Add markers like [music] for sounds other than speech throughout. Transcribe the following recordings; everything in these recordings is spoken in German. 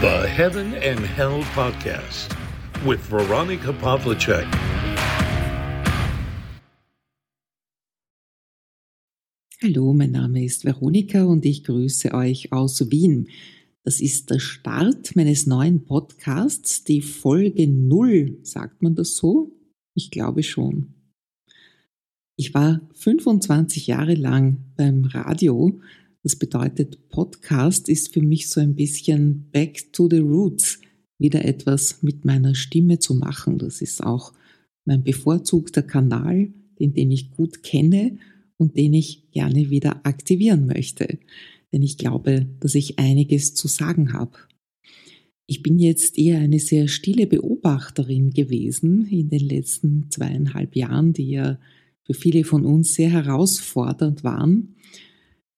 The Heaven and Hell Podcast with Veronica Pavlicek. Hallo, mein Name ist Veronika und ich grüße euch aus Wien. Das ist der Start meines neuen Podcasts, die Folge Null. Sagt man das so? Ich glaube schon. Ich war 25 Jahre lang beim Radio. Das bedeutet, Podcast ist für mich so ein bisschen Back to the Roots, wieder etwas mit meiner Stimme zu machen. Das ist auch mein bevorzugter Kanal, den, den ich gut kenne und den ich gerne wieder aktivieren möchte. Denn ich glaube, dass ich einiges zu sagen habe. Ich bin jetzt eher eine sehr stille Beobachterin gewesen in den letzten zweieinhalb Jahren, die ja für viele von uns sehr herausfordernd waren.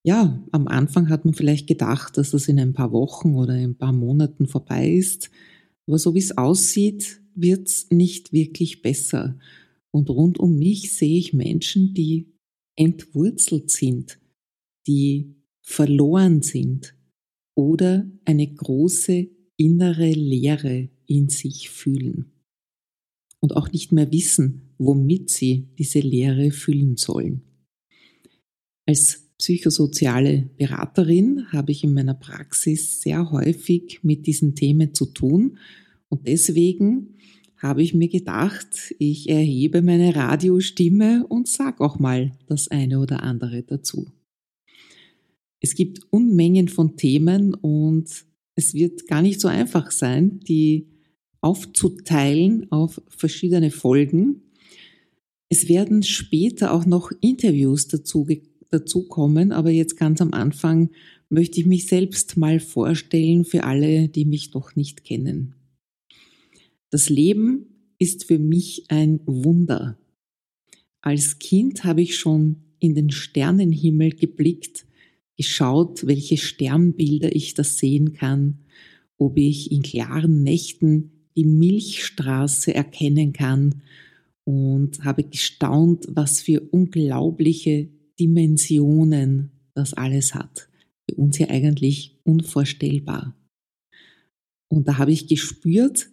Ja, am Anfang hat man vielleicht gedacht, dass das in ein paar Wochen oder ein paar Monaten vorbei ist. Aber so wie es aussieht, wird es nicht wirklich besser. Und rund um mich sehe ich Menschen, die entwurzelt sind, die verloren sind oder eine große innere Leere in sich fühlen und auch nicht mehr wissen, womit sie diese Lehre füllen sollen. Als psychosoziale Beraterin habe ich in meiner Praxis sehr häufig mit diesen Themen zu tun und deswegen habe ich mir gedacht, ich erhebe meine Radiostimme und sag auch mal das eine oder andere dazu. Es gibt Unmengen von Themen und es wird gar nicht so einfach sein, die aufzuteilen auf verschiedene Folgen. Es werden später auch noch Interviews dazu, dazu kommen, aber jetzt ganz am Anfang möchte ich mich selbst mal vorstellen für alle, die mich noch nicht kennen. Das Leben ist für mich ein Wunder. Als Kind habe ich schon in den Sternenhimmel geblickt, geschaut, welche Sternbilder ich da sehen kann, ob ich in klaren Nächten die Milchstraße erkennen kann und habe gestaunt, was für unglaubliche Dimensionen das alles hat. Für uns ja eigentlich unvorstellbar. Und da habe ich gespürt,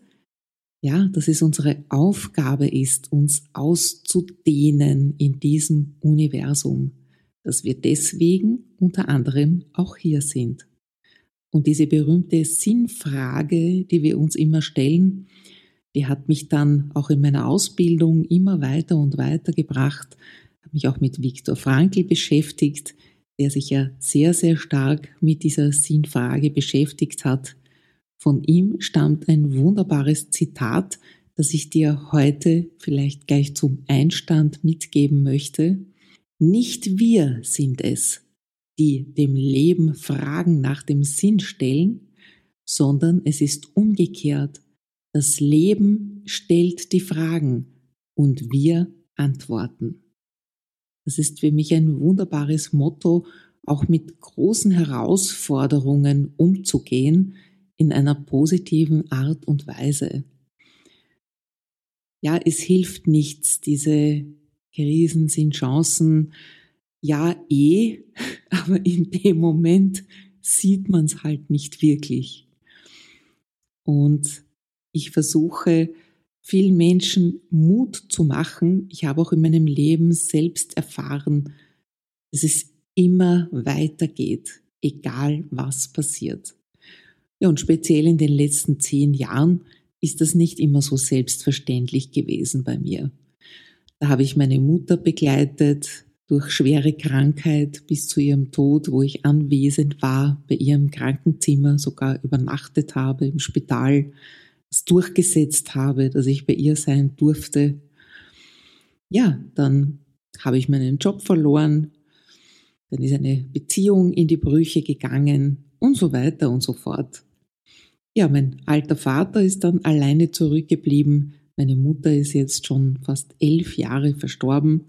ja, dass es unsere Aufgabe ist, uns auszudehnen in diesem Universum, dass wir deswegen unter anderem auch hier sind. Und diese berühmte Sinnfrage, die wir uns immer stellen, die hat mich dann auch in meiner Ausbildung immer weiter und weiter gebracht, habe mich auch mit Viktor Frankl beschäftigt, der sich ja sehr, sehr stark mit dieser Sinnfrage beschäftigt hat. Von ihm stammt ein wunderbares Zitat, das ich dir heute vielleicht gleich zum Einstand mitgeben möchte. Nicht wir sind es, die dem Leben Fragen nach dem Sinn stellen, sondern es ist umgekehrt. Das Leben stellt die Fragen und wir antworten. Das ist für mich ein wunderbares Motto, auch mit großen Herausforderungen umzugehen in einer positiven Art und Weise. Ja, es hilft nichts, diese Krisen sind Chancen, ja eh, [laughs] aber in dem Moment sieht man es halt nicht wirklich. Und ich versuche vielen Menschen Mut zu machen. Ich habe auch in meinem Leben selbst erfahren, dass es immer weitergeht, egal was passiert. Ja, und speziell in den letzten zehn Jahren ist das nicht immer so selbstverständlich gewesen bei mir. Da habe ich meine Mutter begleitet, durch schwere Krankheit bis zu ihrem Tod, wo ich anwesend war, bei ihrem Krankenzimmer sogar übernachtet habe im Spital, es durchgesetzt habe, dass ich bei ihr sein durfte. Ja, dann habe ich meinen Job verloren, dann ist eine Beziehung in die Brüche gegangen und so weiter und so fort. Ja, mein alter Vater ist dann alleine zurückgeblieben. Meine Mutter ist jetzt schon fast elf Jahre verstorben.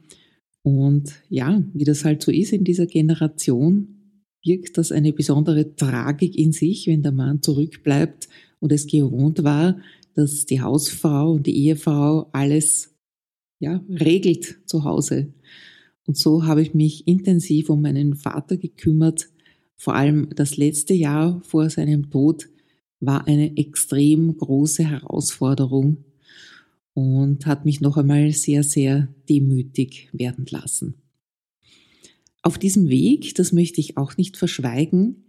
Und ja, wie das halt so ist in dieser Generation, wirkt das eine besondere Tragik in sich, wenn der Mann zurückbleibt und es gewohnt war, dass die Hausfrau und die Ehefrau alles ja, regelt zu Hause. Und so habe ich mich intensiv um meinen Vater gekümmert, vor allem das letzte Jahr vor seinem Tod war eine extrem große Herausforderung und hat mich noch einmal sehr, sehr demütig werden lassen. Auf diesem Weg, das möchte ich auch nicht verschweigen,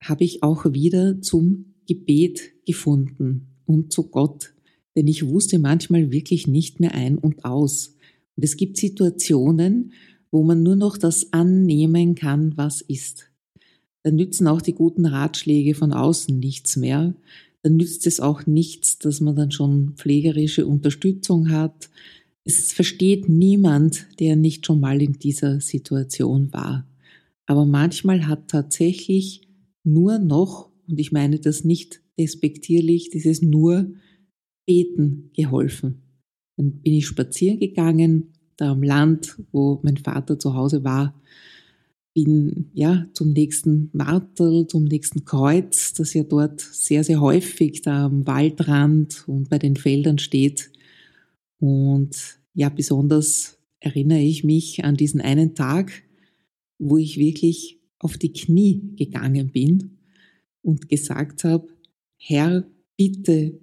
habe ich auch wieder zum Gebet gefunden und zu Gott, denn ich wusste manchmal wirklich nicht mehr ein und aus. Und es gibt Situationen, wo man nur noch das annehmen kann, was ist. Dann nützen auch die guten Ratschläge von außen nichts mehr. Dann nützt es auch nichts, dass man dann schon pflegerische Unterstützung hat. Es versteht niemand, der nicht schon mal in dieser Situation war. Aber manchmal hat tatsächlich nur noch, und ich meine das nicht despektierlich, dieses nur Beten geholfen. Dann bin ich spazieren gegangen, da am Land, wo mein Vater zu Hause war, bin ja zum nächsten Martel, zum nächsten Kreuz, das ja dort sehr, sehr häufig da am Waldrand und bei den Feldern steht. Und ja, besonders erinnere ich mich an diesen einen Tag, wo ich wirklich auf die Knie gegangen bin und gesagt habe, Herr, bitte,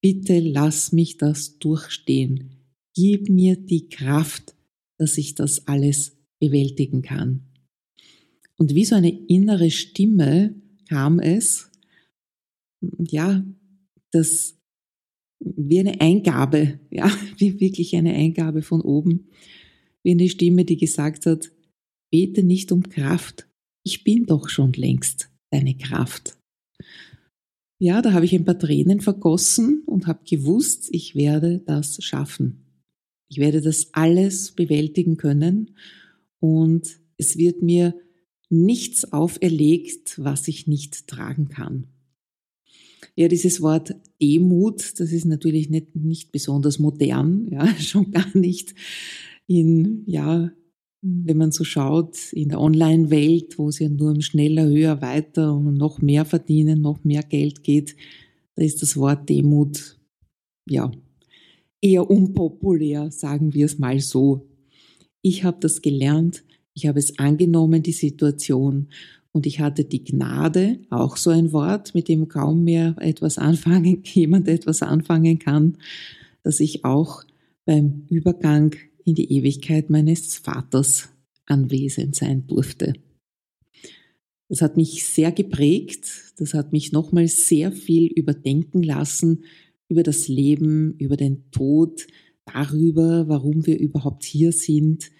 bitte lass mich das durchstehen. Gib mir die Kraft, dass ich das alles bewältigen kann. Und wie so eine innere Stimme kam es, ja, das wie eine Eingabe, ja, [laughs] wie wirklich eine Eingabe von oben, wie eine Stimme, die gesagt hat, bete nicht um Kraft, ich bin doch schon längst deine Kraft. Ja, da habe ich ein paar Tränen vergossen und habe gewusst, ich werde das schaffen. Ich werde das alles bewältigen können und es wird mir nichts auferlegt, was ich nicht tragen kann. Ja, dieses Wort Demut, das ist natürlich nicht, nicht besonders modern, ja, [laughs] schon gar nicht in, ja, wenn man so schaut, in der Online-Welt, wo es ja nur um schneller, höher, weiter und noch mehr verdienen, noch mehr Geld geht, da ist das Wort Demut, ja, eher unpopulär, sagen wir es mal so. Ich habe das gelernt, ich habe es angenommen, die Situation, und ich hatte die Gnade, auch so ein Wort, mit dem kaum mehr etwas [laughs] anfangen, jemand etwas anfangen kann, dass ich auch beim Übergang in die Ewigkeit meines Vaters anwesend sein durfte. Das hat mich sehr geprägt, das hat mich nochmal sehr viel überdenken lassen, über das Leben, über den Tod, darüber, warum wir überhaupt hier sind,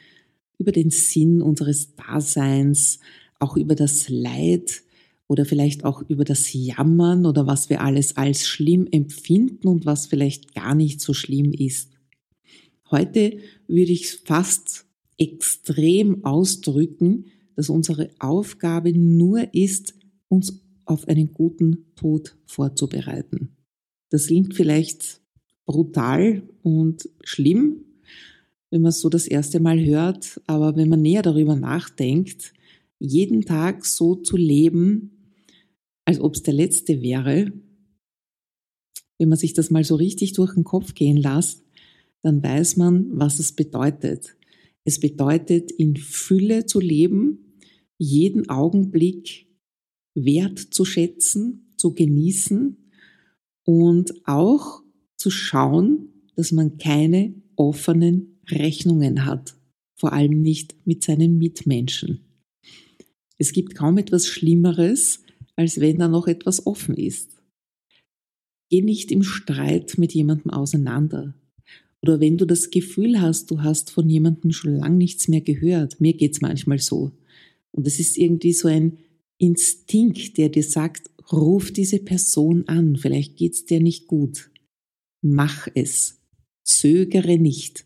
über den Sinn unseres Daseins, auch über das Leid oder vielleicht auch über das Jammern oder was wir alles als schlimm empfinden und was vielleicht gar nicht so schlimm ist. Heute würde ich fast extrem ausdrücken, dass unsere Aufgabe nur ist, uns auf einen guten Tod vorzubereiten. Das klingt vielleicht brutal und schlimm, wenn man es so das erste Mal hört, aber wenn man näher darüber nachdenkt, jeden Tag so zu leben, als ob es der letzte wäre, wenn man sich das mal so richtig durch den Kopf gehen lässt, dann weiß man, was es bedeutet. Es bedeutet, in Fülle zu leben, jeden Augenblick wertzuschätzen, zu genießen und auch zu schauen, dass man keine offenen Rechnungen hat, vor allem nicht mit seinen Mitmenschen. Es gibt kaum etwas Schlimmeres, als wenn da noch etwas offen ist. Geh nicht im Streit mit jemandem auseinander. Oder wenn du das Gefühl hast, du hast von jemandem schon lang nichts mehr gehört. Mir geht's manchmal so. Und es ist irgendwie so ein Instinkt, der dir sagt, Ruf diese Person an, vielleicht geht's dir nicht gut. Mach es. Zögere nicht.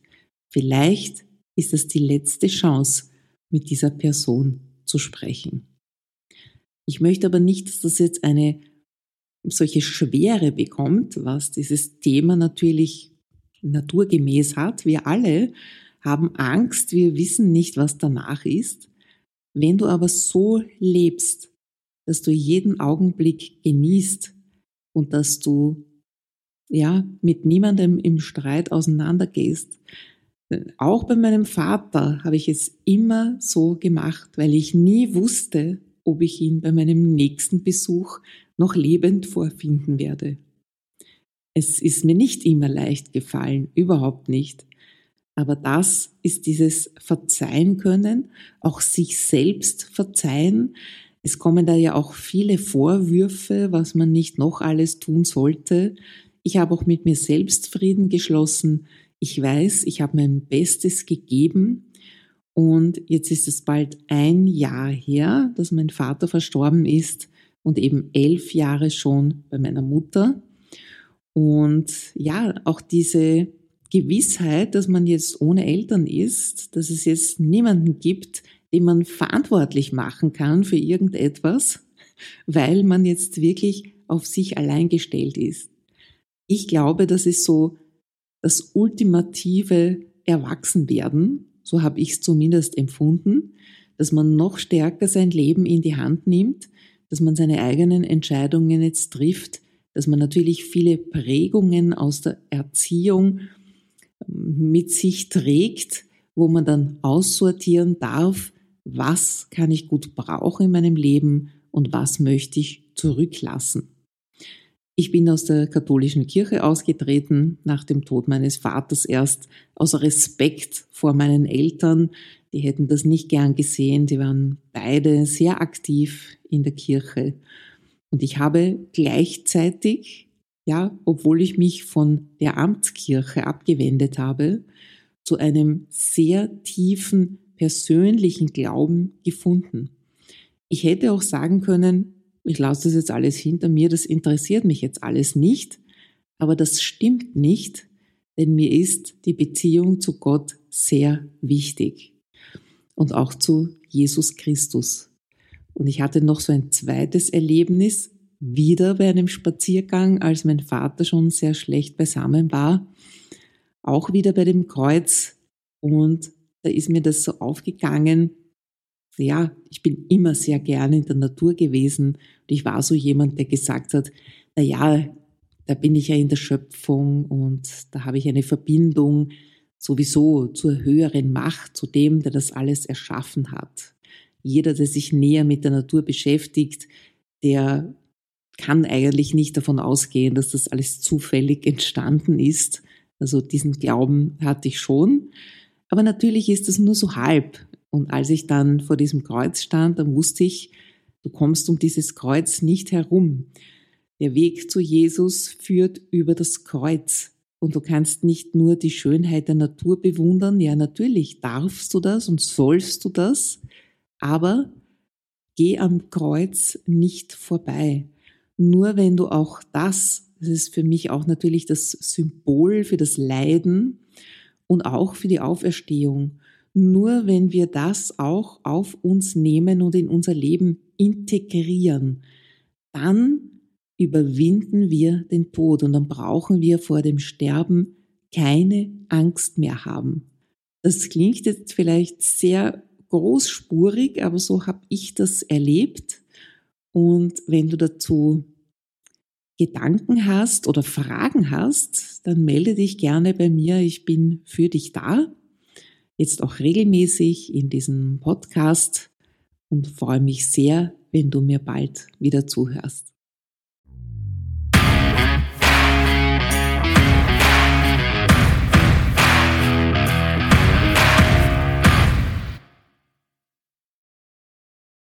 Vielleicht ist es die letzte Chance, mit dieser Person zu sprechen. Ich möchte aber nicht, dass das jetzt eine solche Schwere bekommt, was dieses Thema natürlich naturgemäß hat. Wir alle haben Angst, wir wissen nicht, was danach ist. Wenn du aber so lebst, dass du jeden Augenblick genießt und dass du ja mit niemandem im Streit auseinandergehst. Auch bei meinem Vater habe ich es immer so gemacht, weil ich nie wusste, ob ich ihn bei meinem nächsten Besuch noch lebend vorfinden werde. Es ist mir nicht immer leicht gefallen, überhaupt nicht. Aber das ist dieses Verzeihen können, auch sich selbst verzeihen. Es kommen da ja auch viele Vorwürfe, was man nicht noch alles tun sollte. Ich habe auch mit mir selbst Frieden geschlossen. Ich weiß, ich habe mein Bestes gegeben. Und jetzt ist es bald ein Jahr her, dass mein Vater verstorben ist und eben elf Jahre schon bei meiner Mutter. Und ja, auch diese Gewissheit, dass man jetzt ohne Eltern ist, dass es jetzt niemanden gibt, den man verantwortlich machen kann für irgendetwas, [laughs] weil man jetzt wirklich auf sich allein gestellt ist. Ich glaube, das ist so das ultimative Erwachsenwerden, so habe ich es zumindest empfunden, dass man noch stärker sein Leben in die Hand nimmt, dass man seine eigenen Entscheidungen jetzt trifft, dass man natürlich viele Prägungen aus der Erziehung ähm, mit sich trägt, wo man dann aussortieren darf, was kann ich gut brauchen in meinem Leben und was möchte ich zurücklassen. Ich bin aus der katholischen Kirche ausgetreten, nach dem Tod meines Vaters erst aus Respekt vor meinen Eltern. Die hätten das nicht gern gesehen, die waren beide sehr aktiv in der Kirche. Und ich habe gleichzeitig, ja, obwohl ich mich von der Amtskirche abgewendet habe, zu einem sehr tiefen persönlichen Glauben gefunden. Ich hätte auch sagen können, ich lasse das jetzt alles hinter mir, das interessiert mich jetzt alles nicht, aber das stimmt nicht, denn mir ist die Beziehung zu Gott sehr wichtig und auch zu Jesus Christus. Und ich hatte noch so ein zweites Erlebnis, wieder bei einem Spaziergang, als mein Vater schon sehr schlecht beisammen war, auch wieder bei dem Kreuz. Und da ist mir das so aufgegangen, ja, ich bin immer sehr gerne in der Natur gewesen. Und ich war so jemand, der gesagt hat, na ja, da bin ich ja in der Schöpfung und da habe ich eine Verbindung sowieso zur höheren Macht, zu dem, der das alles erschaffen hat jeder, der sich näher mit der Natur beschäftigt, der kann eigentlich nicht davon ausgehen, dass das alles zufällig entstanden ist. Also diesen Glauben hatte ich schon. Aber natürlich ist das nur so halb. Und als ich dann vor diesem Kreuz stand, dann wusste ich, du kommst um dieses Kreuz nicht herum. Der Weg zu Jesus führt über das Kreuz. Und du kannst nicht nur die Schönheit der Natur bewundern. Ja, natürlich darfst du das und sollst du das. Aber geh am Kreuz nicht vorbei. Nur wenn du auch das, das ist für mich auch natürlich das Symbol für das Leiden und auch für die Auferstehung, nur wenn wir das auch auf uns nehmen und in unser Leben integrieren, dann überwinden wir den Tod und dann brauchen wir vor dem Sterben keine Angst mehr haben. Das klingt jetzt vielleicht sehr großspurig, aber so habe ich das erlebt. Und wenn du dazu Gedanken hast oder Fragen hast, dann melde dich gerne bei mir. Ich bin für dich da. Jetzt auch regelmäßig in diesem Podcast und freue mich sehr, wenn du mir bald wieder zuhörst.